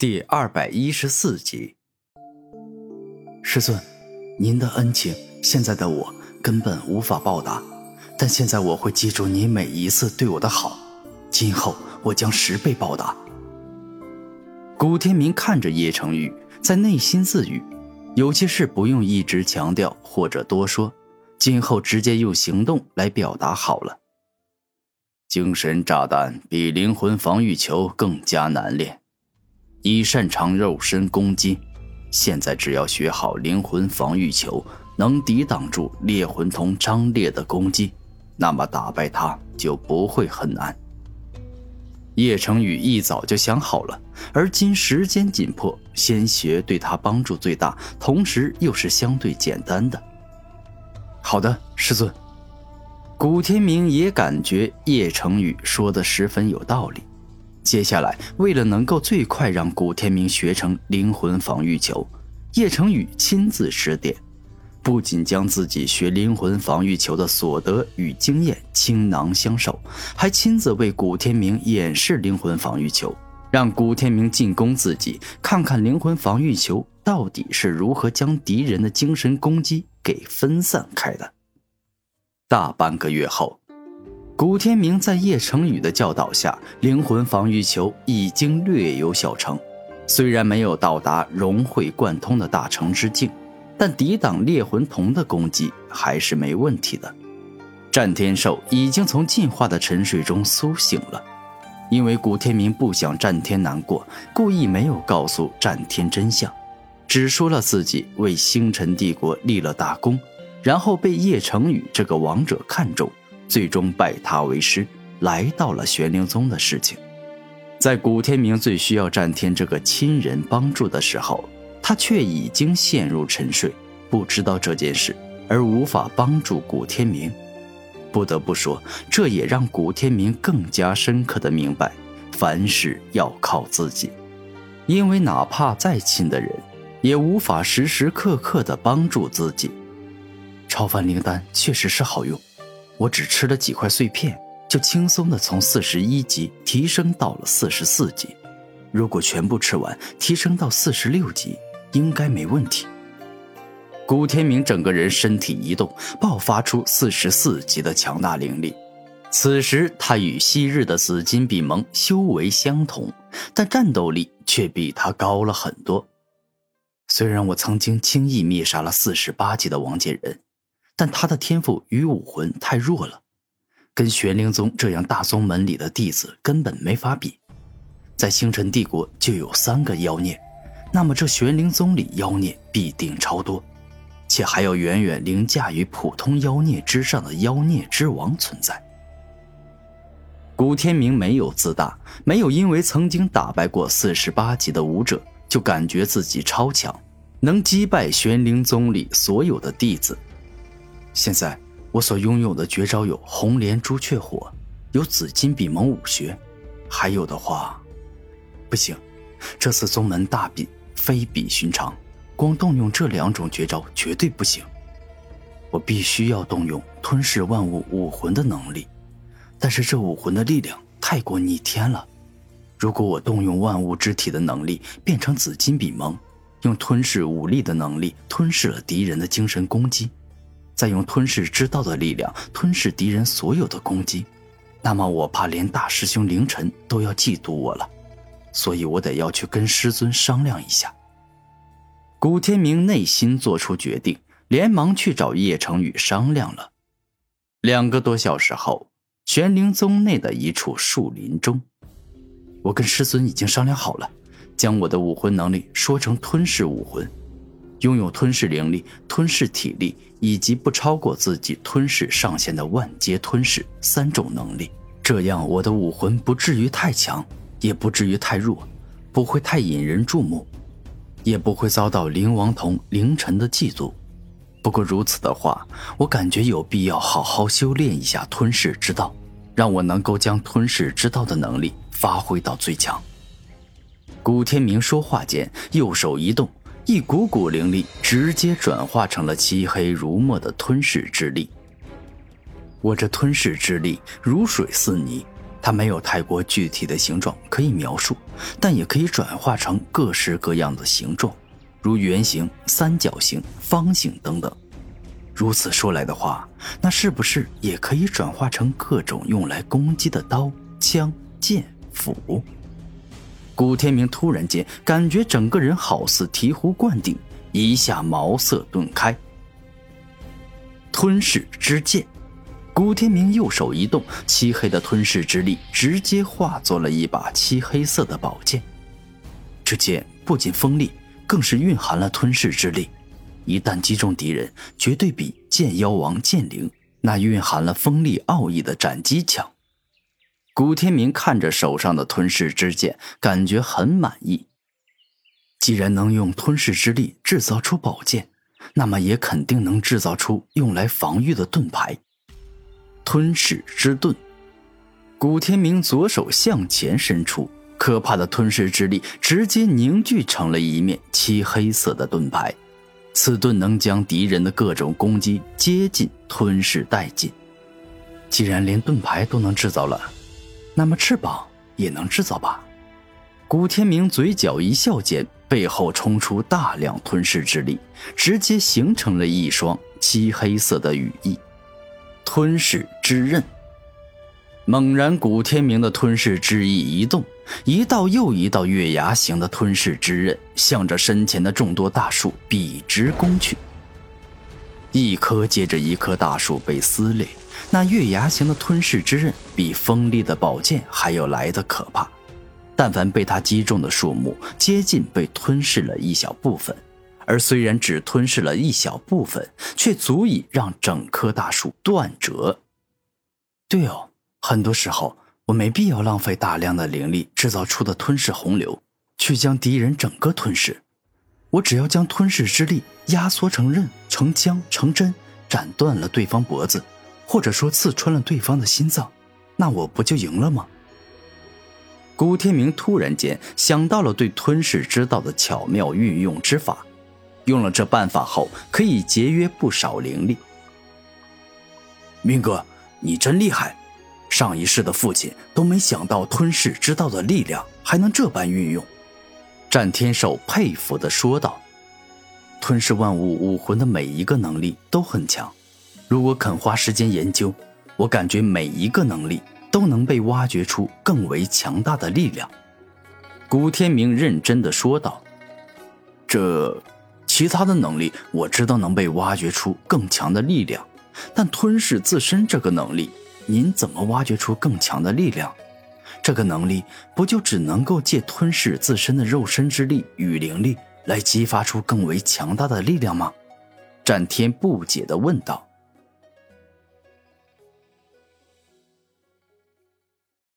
第二百一十四集，师尊，您的恩情，现在的我根本无法报答，但现在我会记住您每一次对我的好，今后我将十倍报答。古天明看着叶成宇，在内心自语：有些事不用一直强调或者多说，今后直接用行动来表达好了。精神炸弹比灵魂防御球更加难练。你擅长肉身攻击，现在只要学好灵魂防御球，能抵挡住猎魂童张烈的攻击，那么打败他就不会很难。叶成宇一早就想好了，而今时间紧迫，先学对他帮助最大，同时又是相对简单的。好的，师尊。古天明也感觉叶成宇说的十分有道理。接下来，为了能够最快让古天明学成灵魂防御球，叶成宇亲自指点，不仅将自己学灵魂防御球的所得与经验倾囊相授，还亲自为古天明演示灵魂防御球，让古天明进攻自己，看看灵魂防御球到底是如何将敌人的精神攻击给分散开的。大半个月后。古天明在叶成宇的教导下，灵魂防御球已经略有小成。虽然没有到达融会贯通的大成之境，但抵挡猎魂瞳的攻击还是没问题的。战天兽已经从进化的沉睡中苏醒了，因为古天明不想战天难过，故意没有告诉战天真相，只说了自己为星辰帝国立了大功，然后被叶成宇这个王者看中。最终拜他为师，来到了玄灵宗的事情，在古天明最需要战天这个亲人帮助的时候，他却已经陷入沉睡，不知道这件事，而无法帮助古天明。不得不说，这也让古天明更加深刻的明白，凡事要靠自己，因为哪怕再亲的人，也无法时时刻刻的帮助自己。超凡灵丹确实是好用。我只吃了几块碎片，就轻松的从四十一级提升到了四十四级。如果全部吃完，提升到四十六级，应该没问题。古天明整个人身体一动，爆发出四十四级的强大灵力。此时他与昔日的紫金比蒙修为相同，但战斗力却比他高了很多。虽然我曾经轻易灭杀了四十八级的王建仁。但他的天赋与武魂太弱了，跟玄灵宗这样大宗门里的弟子根本没法比。在星辰帝国就有三个妖孽，那么这玄灵宗里妖孽必定超多，且还有远远凌驾于普通妖孽之上的妖孽之王存在。古天明没有自大，没有因为曾经打败过四十八级的武者就感觉自己超强，能击败玄灵宗里所有的弟子。现在我所拥有的绝招有红莲朱雀火，有紫金比蒙武学，还有的话，不行，这次宗门大比非比寻常，光动用这两种绝招绝对不行。我必须要动用吞噬万物武魂的能力，但是这武魂的力量太过逆天了。如果我动用万物之体的能力变成紫金比蒙，用吞噬武力的能力吞噬了敌人的精神攻击。再用吞噬之道的力量吞噬敌人所有的攻击，那么我怕连大师兄凌晨都要嫉妒我了，所以我得要去跟师尊商量一下。古天明内心做出决定，连忙去找叶成宇商量了。两个多小时后，玄灵宗内的一处树林中，我跟师尊已经商量好了，将我的武魂能力说成吞噬武魂。拥有吞噬灵力、吞噬体力以及不超过自己吞噬上限的万阶吞噬三种能力，这样我的武魂不至于太强，也不至于太弱，不会太引人注目，也不会遭到灵王童凌晨的嫉妒。不过如此的话，我感觉有必要好好修炼一下吞噬之道，让我能够将吞噬之道的能力发挥到最强。古天明说话间，右手一动。一股股灵力直接转化成了漆黑如墨的吞噬之力。我这吞噬之力如水似泥，它没有太过具体的形状可以描述，但也可以转化成各式各样的形状，如圆形、三角形、方形等等。如此说来的话，那是不是也可以转化成各种用来攻击的刀、枪、剑、斧？古天明突然间感觉整个人好似醍醐灌顶，一下茅塞顿开。吞噬之剑。古天明右手一动，漆黑的吞噬之力直接化作了一把漆黑色的宝剑。这剑不仅锋利，更是蕴含了吞噬之力，一旦击中敌人，绝对比剑妖王剑灵那蕴含了锋利奥义的斩击强。古天明看着手上的吞噬之剑，感觉很满意。既然能用吞噬之力制造出宝剑，那么也肯定能制造出用来防御的盾牌。吞噬之盾，古天明左手向前伸出，可怕的吞噬之力直接凝聚成了一面漆黑色的盾牌。此盾能将敌人的各种攻击接近、吞噬殆尽。既然连盾牌都能制造了，那么翅膀也能制造吧？古天明嘴角一笑间，背后冲出大量吞噬之力，直接形成了一双漆黑色的羽翼。吞噬之刃。猛然，古天明的吞噬之翼一动，一道又一道月牙形的吞噬之刃向着身前的众多大树笔直攻去。一棵接着一棵大树被撕裂，那月牙形的吞噬之刃比锋利的宝剑还要来得可怕。但凡被他击中的树木，接近被吞噬了一小部分。而虽然只吞噬了一小部分，却足以让整棵大树断折。对哦，很多时候我没必要浪费大量的灵力制造出的吞噬洪流，去将敌人整个吞噬。我只要将吞噬之力压缩成刃、成枪、成针，斩断了对方脖子，或者说刺穿了对方的心脏，那我不就赢了吗？古天明突然间想到了对吞噬之道的巧妙运用之法。用了这办法后，可以节约不少灵力。明哥，你真厉害！上一世的父亲都没想到吞噬之道的力量还能这般运用。战天兽佩服的说道：“吞噬万物武魂的每一个能力都很强，如果肯花时间研究，我感觉每一个能力都能被挖掘出更为强大的力量。”古天明认真的说道：“这……”其他的能力我知道能被挖掘出更强的力量，但吞噬自身这个能力，您怎么挖掘出更强的力量？这个能力不就只能够借吞噬自身的肉身之力与灵力来激发出更为强大的力量吗？战天不解地问道。